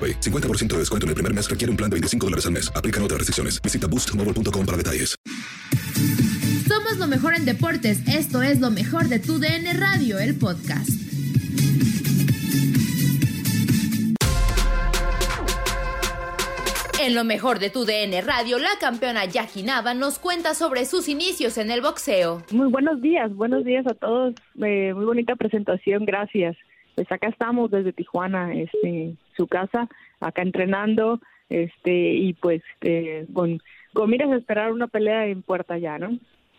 AroPay. 50% de descuento en el primer mes requiere un plan de 25 dólares al mes. Aplican otras restricciones. Visita boostmobile.com para detalles. Somos lo mejor en deportes. Esto es lo mejor de tu DN Radio, el podcast. En lo mejor de tu DN Radio, la campeona Jackie Nava nos cuenta sobre sus inicios en el boxeo. Muy buenos días, buenos días a todos. Eh, muy bonita presentación, gracias. Pues acá estamos desde Tijuana, este, su casa, acá entrenando, este, y pues eh, con, con miras a esperar una pelea en puerta ya, ¿no?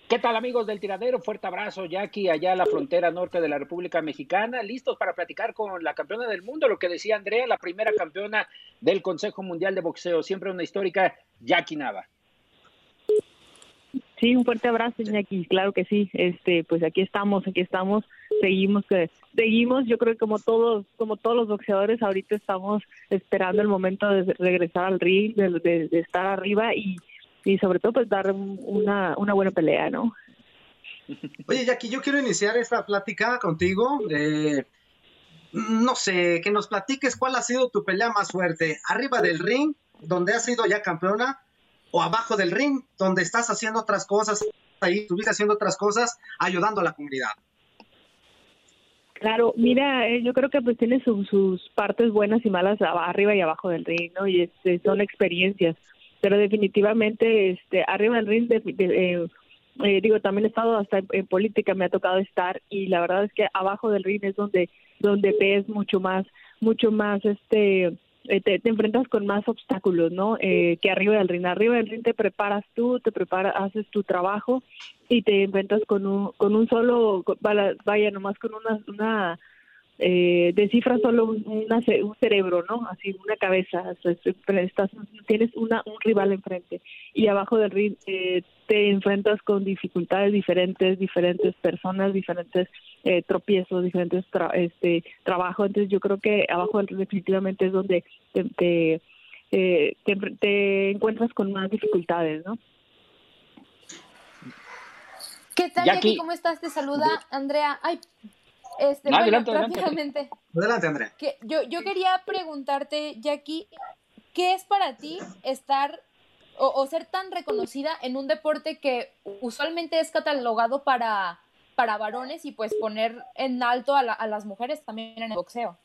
¿Qué tal amigos del tiradero? Fuerte abrazo, Jackie, allá a la frontera norte de la República Mexicana, listos para platicar con la campeona del mundo, lo que decía Andrea, la primera campeona del Consejo Mundial de Boxeo, siempre una histórica, Jackie Nava. Sí, un fuerte abrazo, Jackie, claro que sí, este, pues aquí estamos, aquí estamos, seguimos, eh, seguimos, yo creo que como todos, como todos los boxeadores, ahorita estamos esperando el momento de regresar al ring, de, de estar arriba y y sobre todo pues dar una, una buena pelea, ¿no? Oye, Jackie, yo quiero iniciar esta plática contigo. Eh, no sé, que nos platiques cuál ha sido tu pelea más fuerte, arriba del ring, donde has sido ya campeona, o abajo del ring, donde estás haciendo otras cosas, ahí estuviste haciendo otras cosas, ayudando a la comunidad. Claro, mira, eh, yo creo que pues tiene sus partes buenas y malas arriba y abajo del ring, ¿no? Y este, son experiencias pero definitivamente este arriba del ring eh, eh, digo también he estado hasta en, política me ha tocado estar y la verdad es que abajo del ring es donde donde ves mucho más mucho más este eh, te, enfrentas con más obstáculos, ¿no? que arriba del ring. Arriba del ring te preparas tú, te preparas, haces tu trabajo y te enfrentas con un, con un solo, vaya, nomás con una, una eh, descifra solo un, un, cerebro, ¿no? Así, una cabeza, estás, tienes una, un rival enfrente y abajo del ring eh, te enfrentas con dificultades diferentes, diferentes personas, diferentes eh, tropiezos, diferentes este trabajo, entonces yo creo que abajo del ring definitivamente es donde te, eh, te, te, encuentras con más dificultades, ¿no? ¿Qué tal, Jackie? ¿Cómo estás? Te saluda Andrea. Ay, este, adelante, adelante. Adelante, Andrea. Que yo, yo quería preguntarte, Jackie, ¿qué es para ti estar o, ser tan reconocida en un deporte que usualmente es catalogado para, para varones y pues poner en alto a, las mujeres también en el boxeo?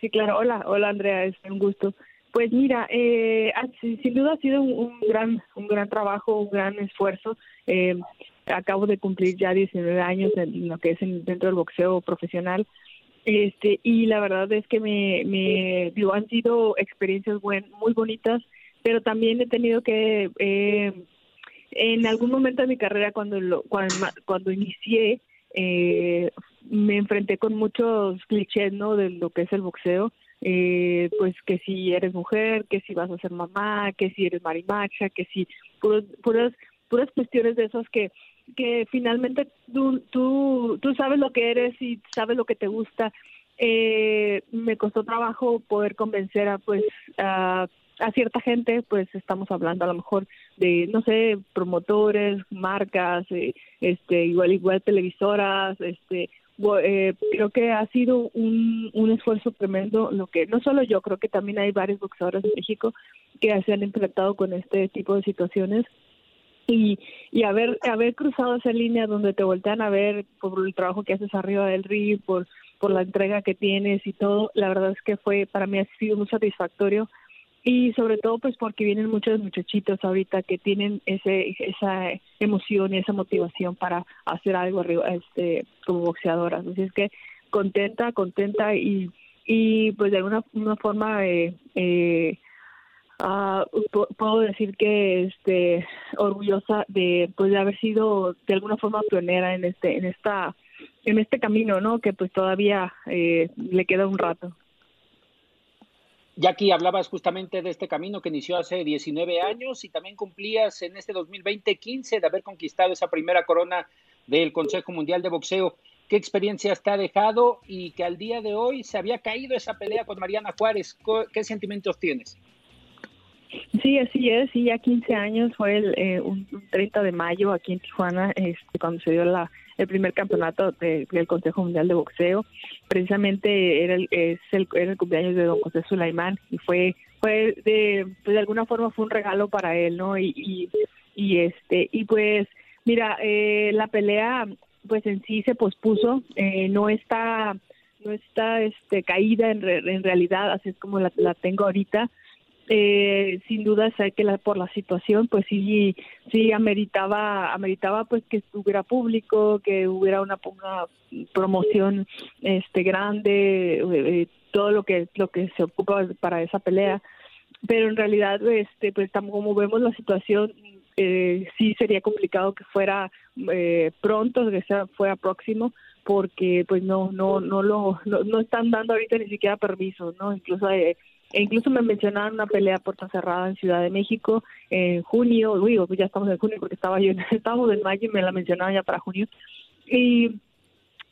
Sí, claro. Hola, hola Andrea, es un gusto. Pues mira, eh, sin duda ha sido un, gran, un gran trabajo, un gran esfuerzo. Eh, acabo de cumplir ya 19 años en lo que es dentro del boxeo profesional. Este, y la verdad es que me, me digo, han sido experiencias buen, muy bonitas, pero también he tenido que, eh, en algún momento de mi carrera, cuando, lo, cuando, cuando inicié, eh, me enfrenté con muchos clichés, ¿no? De lo que es el boxeo, eh, pues que si eres mujer, que si vas a ser mamá, que si eres marimacha, que si puras, puras, puras cuestiones de esas que, que finalmente tú, tú, sabes lo que eres y sabes lo que te gusta. Eh, me costó trabajo poder convencer a pues a, a cierta gente, pues estamos hablando a lo mejor de no sé promotores, marcas, eh, este igual igual televisoras, este eh, creo que ha sido un, un esfuerzo tremendo lo que no solo yo creo que también hay varios boxeadores en México que se han enfrentado con este tipo de situaciones y, y haber haber cruzado esa línea donde te voltean a ver por el trabajo que haces arriba del ring por por la entrega que tienes y todo la verdad es que fue para mí ha sido muy satisfactorio. Y sobre todo pues porque vienen muchos muchachitos ahorita que tienen ese esa emoción y esa motivación para hacer algo este como boxeadoras. Así es que contenta contenta y y pues de alguna una forma eh, eh, uh, puedo decir que este orgullosa de pues de haber sido de alguna forma pionera en este en esta en este camino no que pues todavía eh, le queda un rato Jackie, hablabas justamente de este camino que inició hace 19 años y también cumplías en este 2020 15 de haber conquistado esa primera corona del Consejo Mundial de Boxeo. ¿Qué experiencias te ha dejado y que al día de hoy se había caído esa pelea con Mariana Juárez? ¿Qué sentimientos tienes? Sí, así es, sí, ya 15 años, fue el, eh, un, 30 de mayo aquí en Tijuana, este, cuando se dio la, el primer campeonato del Consejo Mundial de Boxeo. Precisamente era el, es el, cumpleaños de don José Sulaimán y fue, fue de, pues de alguna forma fue un regalo para él, ¿no? Y, y, y este, y pues, mira, eh, la pelea, pues en sí se pospuso, eh, no está, no está, este, caída en, en realidad, así es como la, la tengo ahorita eh, sin duda sé que la, por la situación pues sí sí ameritaba ameritaba pues que estuviera público que hubiera una, una promoción este grande eh, todo lo que lo que se ocupa para esa pelea. Pero en realidad este pues como vemos la situación eh, sí sería complicado que fuera eh, pronto que sea fuera próximo porque pues no no no lo no, no están dando ahorita ni siquiera permiso no incluso eh, e incluso me mencionaron una pelea puerta cerrada en Ciudad de México en junio, digo, ya estamos en junio porque estaba yo, estábamos en mayo y me la mencionaron ya para junio. Y,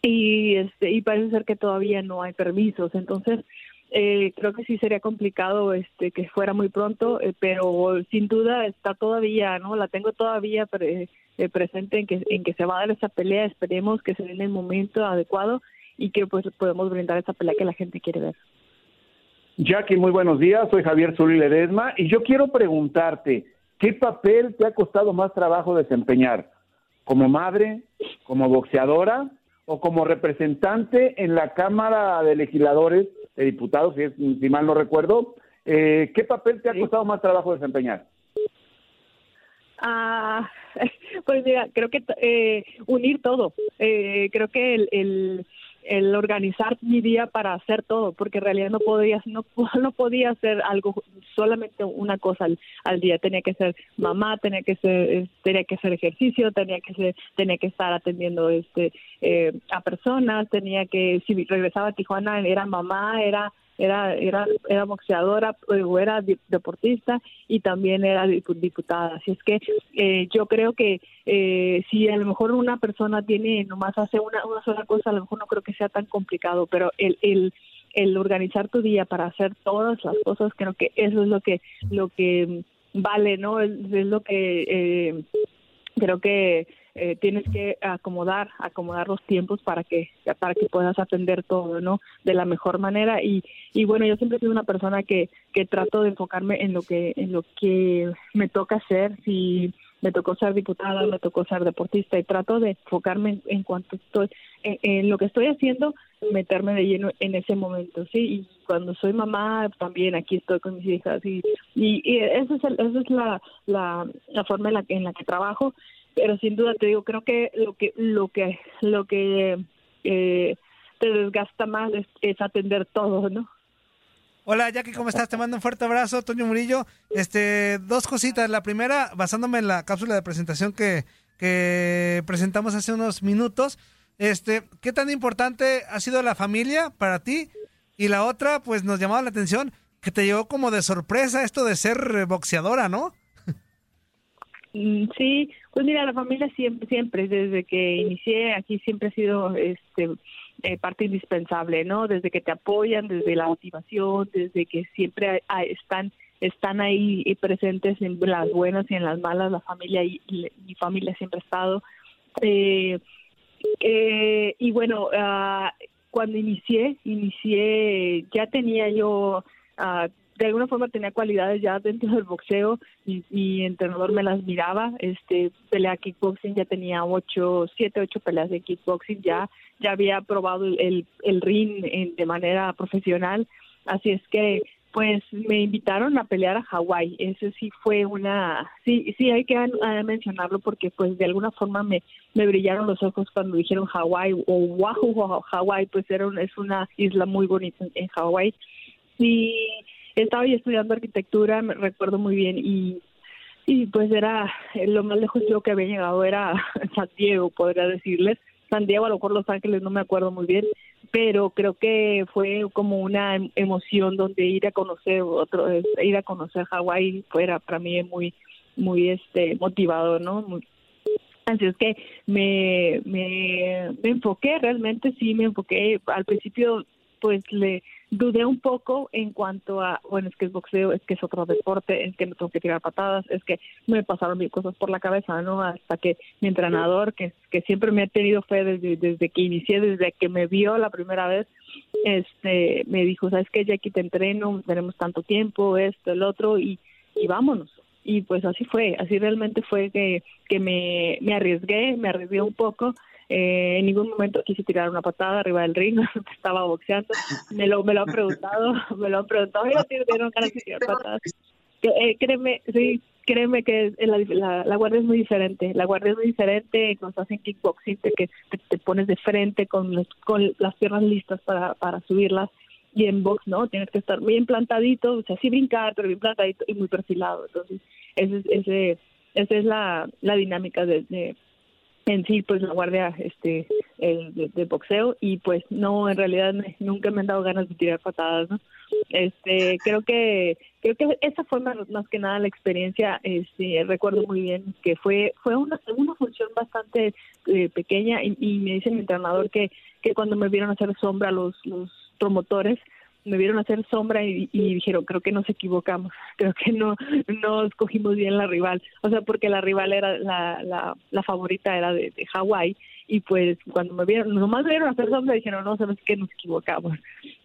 y, este, y parece ser que todavía no hay permisos, entonces eh, creo que sí sería complicado este que fuera muy pronto, eh, pero sin duda está todavía, ¿no? La tengo todavía eh, presente en que, en que se va a dar esa pelea, esperemos que se dé en el momento adecuado y que pues podemos brindar esa pelea que la gente quiere ver. Jackie, muy buenos días. Soy Javier Zuli Ledesma y yo quiero preguntarte, ¿qué papel te ha costado más trabajo desempeñar? ¿Como madre, como boxeadora o como representante en la Cámara de Legisladores, de Diputados, si, es, si mal no recuerdo? Eh, ¿Qué papel te ha costado más trabajo desempeñar? Ah, pues mira, creo que eh, unir todo. Eh, creo que el el organizar mi día para hacer todo, porque en realidad no podía, no, no podía hacer algo, solamente una cosa al, al, día, tenía que ser mamá, tenía que ser, tenía que hacer ejercicio, tenía que ser, tenía que estar atendiendo este eh, a personas, tenía que, si regresaba a Tijuana era mamá, era era era era boxeadora eh, o era deportista y también era diputada. Así es que eh, yo creo que eh, si a lo mejor una persona tiene nomás hace una, una sola cosa a lo mejor no creo que sea tan complicado pero el el el organizar tu día para hacer todas las cosas creo que eso es lo que lo que vale no es, es lo que eh, creo que eh, tienes que acomodar acomodar los tiempos para que para que puedas atender todo no de la mejor manera. Y y bueno yo siempre soy una persona que que trato de enfocarme en lo que en lo que me toca hacer. Si me tocó ser diputada, me tocó ser deportista y trato de enfocarme en, cuanto estoy en, lo que estoy haciendo, meterme de lleno en ese momento, sí, y cuando soy mamá también aquí estoy con mis hijas y y, y esa es esa es la, la, la forma en la en la que trabajo pero sin duda te digo creo que lo que lo que lo que eh, te desgasta más es, atender todo no Hola Jackie, ¿cómo estás? Te mando un fuerte abrazo, Toño Murillo. Este, dos cositas. La primera, basándome en la cápsula de presentación que, que presentamos hace unos minutos. Este, ¿qué tan importante ha sido la familia para ti? Y la otra, pues nos llamaba la atención que te llegó como de sorpresa esto de ser boxeadora, ¿no? Mm, Sí, pues mira, la familia siempre, siempre, desde que inicié aquí siempre ha sido este eh, parte indispensable, ¿no? Desde que te apoyan, desde la motivación, desde que siempre están están ahí y presentes en las buenas y en las malas, la familia y mi familia siempre ha estado. Eh, eh, y bueno, ah, cuando inicié, inicié, ya tenía yo, ah, de alguna forma tenía cualidades ya dentro del boxeo y mi entrenador me las miraba, este, pelea kickboxing, ya tenía ocho, siete, ocho peleas de kickboxing, ya, ya había probado el, el ring en- de manera profesional, así es que pues me invitaron a pelear a Hawái. Eso sí fue una, sí, sí hay que a mencionarlo porque pues de alguna forma me, me brillaron los ojos cuando dijeron Hawái o Oahu Hawái, pues era es una isla muy bonita en- en Hawái. Y estaba yo estudiando arquitectura, me recuerdo muy bien y y pues era lo más lejos yo que había llegado era San Diego, podría decirles. San Diego, a lo mejor Los Ángeles, no me acuerdo muy bien, pero creo que fue como una em- emoción donde ir a conocer otro, ir a conocer Hawái fuera para mí muy, muy este motivador, ¿no? Así es que me, me, me enfoqué, realmente sí me enfoqué. Al principio, pues le dudé un poco en cuanto a, bueno, es que es boxeo, es que es otro deporte, es que no tengo que tirar patadas, es que me pasaron mil cosas por la cabeza, ¿no? Hasta que mi entrenador, que, que siempre me ha tenido fe desde, desde que inicié, desde que me vio la primera vez, este, me dijo, ¿sabes qué, Jackie? Te entreno, tenemos tanto tiempo, esto, el otro, y, y vámonos y pues así fue, así realmente fue que, que me, me arriesgué, me arriesgué un poco, eh, en ningún momento quise tirar una patada arriba del ring, estaba boxeando, me lo, me lo han preguntado, me lo han preguntado, oiga, ¿tienes ganas de tirar patadas? Eh, créeme, sí, créeme que la, guardia es muy diferente, la guardia es muy diferente cuando estás en kickboxing, te, que te, pones de frente con, los, con las piernas listas para, subirlas, y en box no, tienes que estar bien plantadito, o sea, sí brincar, pero bien plantadito y muy perfilado. Entonces, ese, ese, esa es la, dinámica de en sí, pues la guardia este de, boxeo y pues no, en realidad nunca me han dado ganas de tirar patadas. Este, creo que creo que esa fue más, más que nada la experiencia, este, recuerdo muy bien que fue fue una, una función bastante eh, pequeña y, y me dice mi entrenador que que cuando me vieron hacer sombra los los promotores me vieron hacer sombra y, y dijeron creo que nos equivocamos creo que no no escogimos bien la rival o sea porque la rival era la la, la favorita era de, de Hawái y pues cuando me vieron nomás me vieron hacer sombra dijeron no sabes que nos equivocamos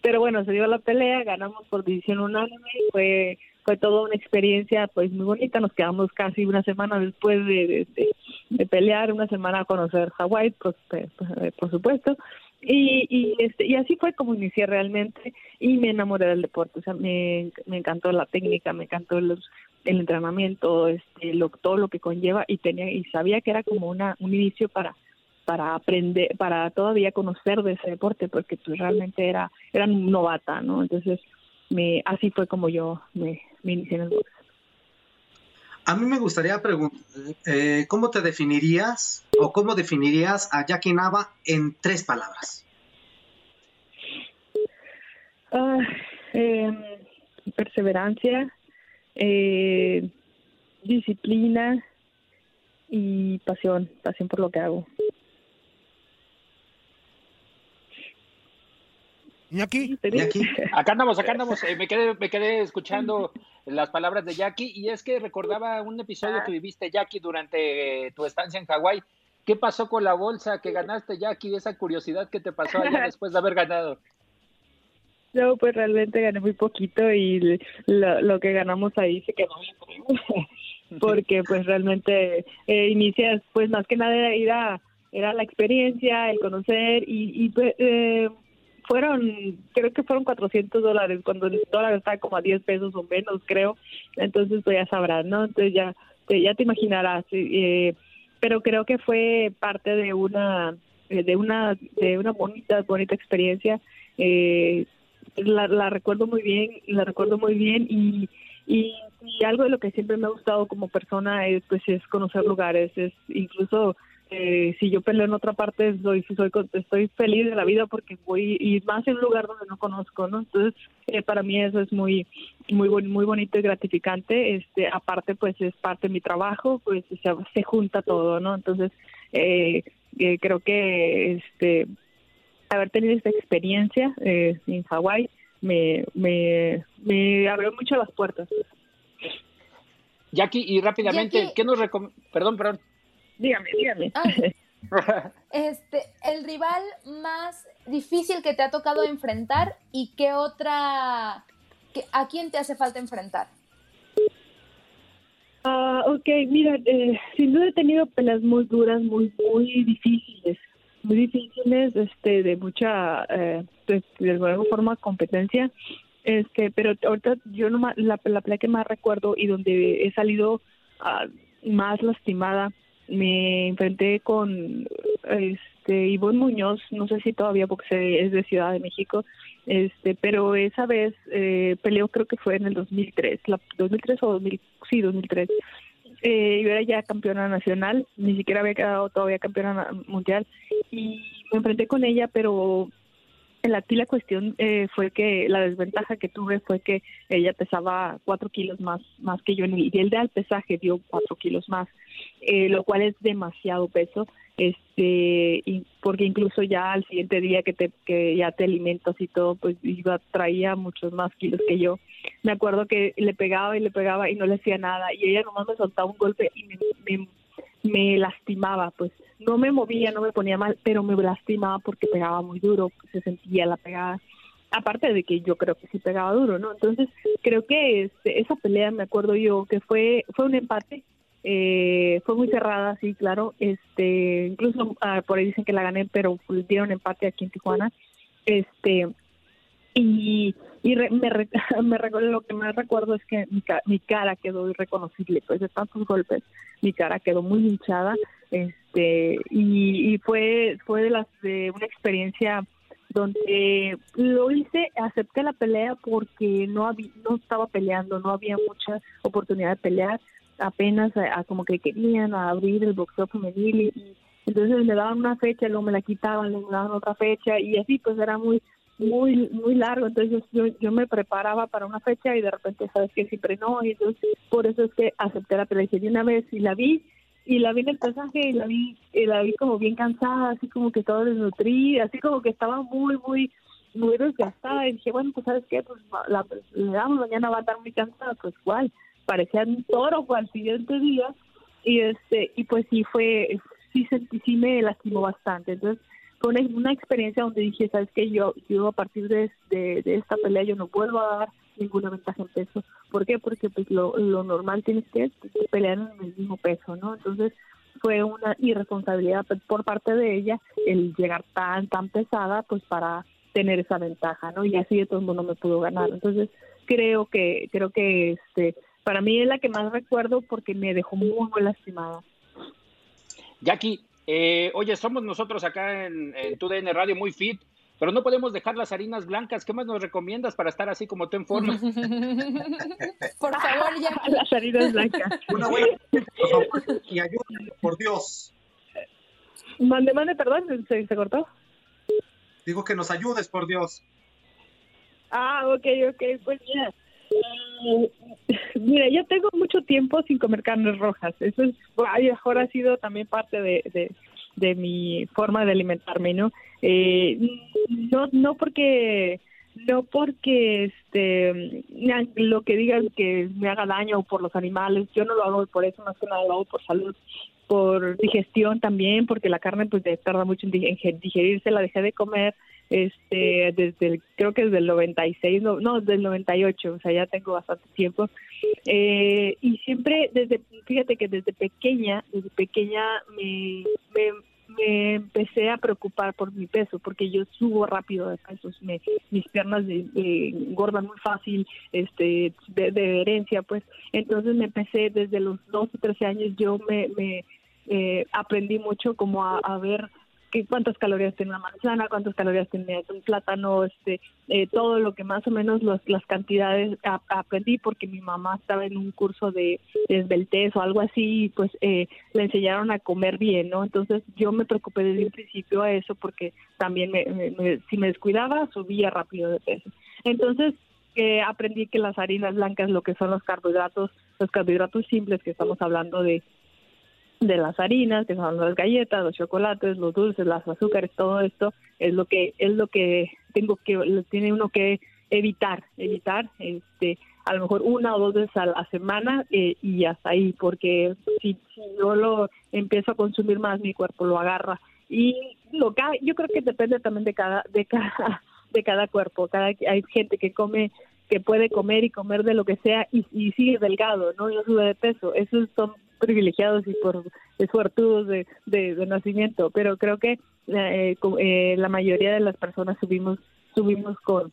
pero bueno se dio la pelea ganamos por decisión unánime y fue fue toda una experiencia pues muy bonita. Nos quedamos casi una semana después de, de, de- de pelear una semana a conocer Hawái pues, pues, eh, por supuesto y, y, este, y así fue como inicié realmente y me enamoré del deporte. O sea, me, me encantó la técnica, me encantó los, el entrenamiento, este, lo, todo lo que conlleva y tenía y sabía que era como una, un inicio para para aprender, para todavía conocer de ese deporte, porque pues realmente era era novata, ¿no? Entonces, me así fue como yo me, me inicié en el box. A mí me gustaría preguntar, eh, ¿cómo te definirías o cómo definirías a Jackie Nava en tres palabras? Ah, em, perseverancia, eh, disciplina y pasión, pasión por lo que hago. ¿Y aquí? Acá andamos, acá andamos. Eh, me, quedé, me quedé escuchando las palabras de Jackie y es que recordaba un episodio que viviste, Jackie, durante tu estancia en Hawái. ¿Qué pasó con la bolsa que ganaste, Jackie? Esa curiosidad que te pasó allá después de haber ganado. No, pues realmente gané muy poquito y lo, lo que ganamos ahí se quedó bien porque pues realmente eh, inicias, pues más que nada era, era la experiencia, el conocer y, y pues, eh, fueron, creo que fueron 400 dólares, cuando el dólar está como a 10 pesos o menos, creo. Entonces, pues ya sabrás, ¿no? Entonces ya, ya te imaginarás. eh, pero creo que fue parte de una, eh, de una, de una bonita, bonita experiencia. Eh, la, la recuerdo muy bien, la recuerdo muy bien y, y, y algo de lo que siempre me ha gustado como persona es, pues, es conocer lugares, es incluso este, si yo peleo en otra parte, soy, soy, estoy feliz de la vida porque voy, y más en un lugar donde no conozco, ¿no? Entonces, eh, para mí eso es muy, muy, muy bonito y gratificante. Este, aparte, pues es parte de mi trabajo, pues se, se junta todo, ¿no? Entonces, eh, eh, creo que este, haber tenido esta experiencia eh, en Hawái me, me, me abrió mucho las puertas. Jackie, y rápidamente, ¿qué nos recomienda? Perdón, perdón. Dígame, dígame. Ah, este, el rival más difícil que te ha tocado enfrentar y qué otra, ¿a quién te hace falta enfrentar? Ah, ok, mira, eh, sin duda he tenido peleas muy duras, muy, muy difíciles, muy difíciles, este, de mucha, eh, pues, de alguna forma competencia, este, pero ahorita yo no la, la pelea que más recuerdo y donde he salido ah, más lastimada, me enfrenté con, este, Ivonne Muñoz, no sé si todavía porque es de Ciudad de México, este, pero esa vez eh, peleó creo que fue en el 2003, la 2003 o 2000, sí, 2003. Eh, yo era ya campeona nacional, ni siquiera había quedado todavía campeona mundial y me enfrenté con ella, pero la, la cuestión eh, fue que la desventaja que tuve fue que ella pesaba cuatro kilos más más que yo en el, y el de al pesaje dio cuatro kilos más, eh, lo cual es demasiado peso este porque incluso ya al siguiente día que te que ya te alimentas y todo pues iba traía muchos más kilos que yo. Me acuerdo que le pegaba y le pegaba y no le hacía nada y ella nomás me soltaba un golpe y me, me, lastimaba pues. No me movía no me ponía mal pero me lastimaba porque pegaba muy duro se sentía la pegada. Aparte de que yo creo que sí pegaba duro no entonces creo que este, esa pelea me acuerdo yo que fue fue un empate eh, fue muy cerrada, sí, claro. Este, incluso ah, por ahí dicen que la gané, pero dieron empate aquí en Tijuana. Este, y, y me, me recuerdo, lo que más recuerdo es que mi, mi, cara quedó irreconocible, pues de tantos golpes, mi cara quedó muy hinchada, este, y, y fue, fue de las, de una experiencia donde lo hice, acepté la pelea porque no había, no estaba peleando, no había mucha oportunidad de pelear, apenas a, como que querían abrir el boxeo femenil y, entonces me daban una fecha, luego me la quitaban, luego me daban otra fecha y así pues era muy muy muy largo, entonces yo, yo me preparaba para una fecha y de repente sabes que siempre no, y entonces por eso es que acepté la pelea. De una vez y la vi y la vi en el pasaje y la vi y la vi como bien cansada, así como que todo desnutrida, así como que estaba muy muy muy desgastada. Y dije, bueno, pues sabes qué, pues la, le damos mañana va a estar muy cansada, pues igual, parecía un toro fue al siguiente día y este y pues sí fue sí sentí sí me lastimó bastante. Entonces fue una, experiencia donde dije sabes que yo yo a partir de, de, esta pelea yo no vuelvo a dar ninguna ventaja en peso ¿por qué? porque pues lo, lo normal tienes que pelear en el mismo peso no entonces fue una irresponsabilidad por parte de ella el llegar tan tan pesada pues para tener esa ventaja no y así de todo el mundo me pudo ganar. Entonces creo que creo que este para mí es la que más recuerdo porque me dejó muy, muy lastimada. Jackie, eh, oye, somos nosotros acá en, en TUDN Radio muy fit, pero no podemos dejar las harinas blancas. ¿Qué más nos recomiendas para estar así como tú en forma? por favor, Jackie. Las harinas blancas. Una buena y ayúdame, por Dios. Mande, mande, perdón, ¿se, se cortó? Digo que nos ayudes, por Dios. Ah, ok, ok, pues mira, Mira, yo tengo mucho tiempo sin comer carnes rojas. Eso es, mejor ha sido también parte de, de, mi forma de alimentarme, ¿no? Eh, no, no porque no porque este lo que digan que me haga daño por los animales, yo no lo hago por eso, más que nada lo hago por salud, por digestión también, porque la carne pues tarda mucho en digerirse, la dejé de comer este desde el, creo que desde el 96 no no desde el 98 o sea ya tengo bastante tiempo. Eh, y siempre desde fíjate que desde pequeña desde pequeña me, me, empecé a preocupar por mi peso porque yo subo rápido de peso mis piernas engordan muy fácil este de, herencia pues. Entonces me empecé desde los 12 13 años yo me, me eh, aprendí mucho como a ver que cuántas calorías tiene una manzana, cuántas calorías tiene un plátano, este, eh, todo lo que más o menos los, las cantidades aprendí porque mi mamá estaba en un curso de, de o algo así, y pues eh, le enseñaron a comer bien, ¿no? Entonces yo me preocupé desde un principio a eso porque también me, si me descuidaba subía rápido de peso. Entonces eh, aprendí que las harinas blancas, lo que son los carbohidratos, los carbohidratos simples que estamos hablando de de las harinas, que son las galletas, los chocolates, los dulces, las azúcares, todo esto es lo que es lo que tengo que tiene uno que evitar, evitar este a lo mejor una o dos veces a la semana eh, y hasta ahí, porque si, yo lo empiezo a consumir más, mi cuerpo lo agarra y lo yo creo que depende también de cada de cada de cada cuerpo, cada hay gente que come que puede comer y comer de lo que sea y, sigue delgado, ¿no? Y no sube de peso. Esos son privilegiados y por suertudos de, de, nacimiento, pero creo que eh, eh, la mayoría de las personas subimos subimos con,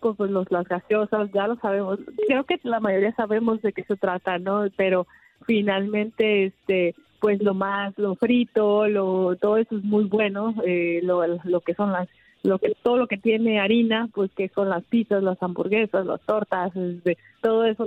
con pues, los, las gaseosas, ya lo sabemos. Creo que la mayoría sabemos de qué se trata, ¿no? Pero finalmente, este pues lo más, lo frito, lo todo eso es muy bueno, eh, lo, lo que son las lo que todo lo que tiene harina, pues que son las pizzas, las hamburguesas, las tortas, de, todo eso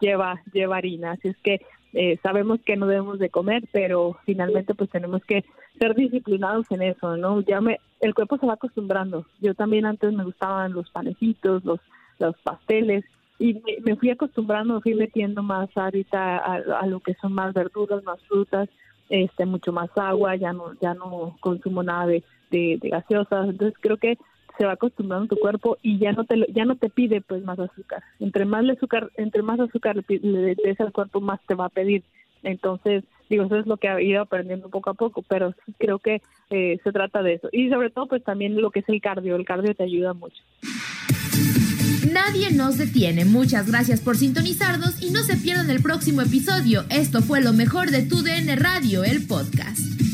lleva lleva harina, así es que eh, sabemos que no debemos de comer, pero finalmente pues tenemos que ser disciplinados en eso, ¿no? Ya me el cuerpo se va acostumbrando. Yo también antes me gustaban los panecitos, los los pasteles y me, fui acostumbrando, fui metiendo más ahorita a, lo que son más verduras, más frutas, este mucho más agua, ya no ya no consumo nada de de, gaseosas, entonces creo que se va acostumbrando tu cuerpo y ya no te ya no te pide pues más azúcar. Entre más azúcar, entre más azúcar le, des al cuerpo más te va a pedir. Entonces, digo, eso es lo que he ido aprendiendo poco a poco, pero creo que eh, se trata de eso. Y sobre todo pues también lo que es el cardio, el cardio te ayuda mucho. Nadie nos detiene. Muchas gracias por sintonizarnos y no se pierdan el próximo episodio. Esto fue lo mejor de Tu DN Radio, el podcast.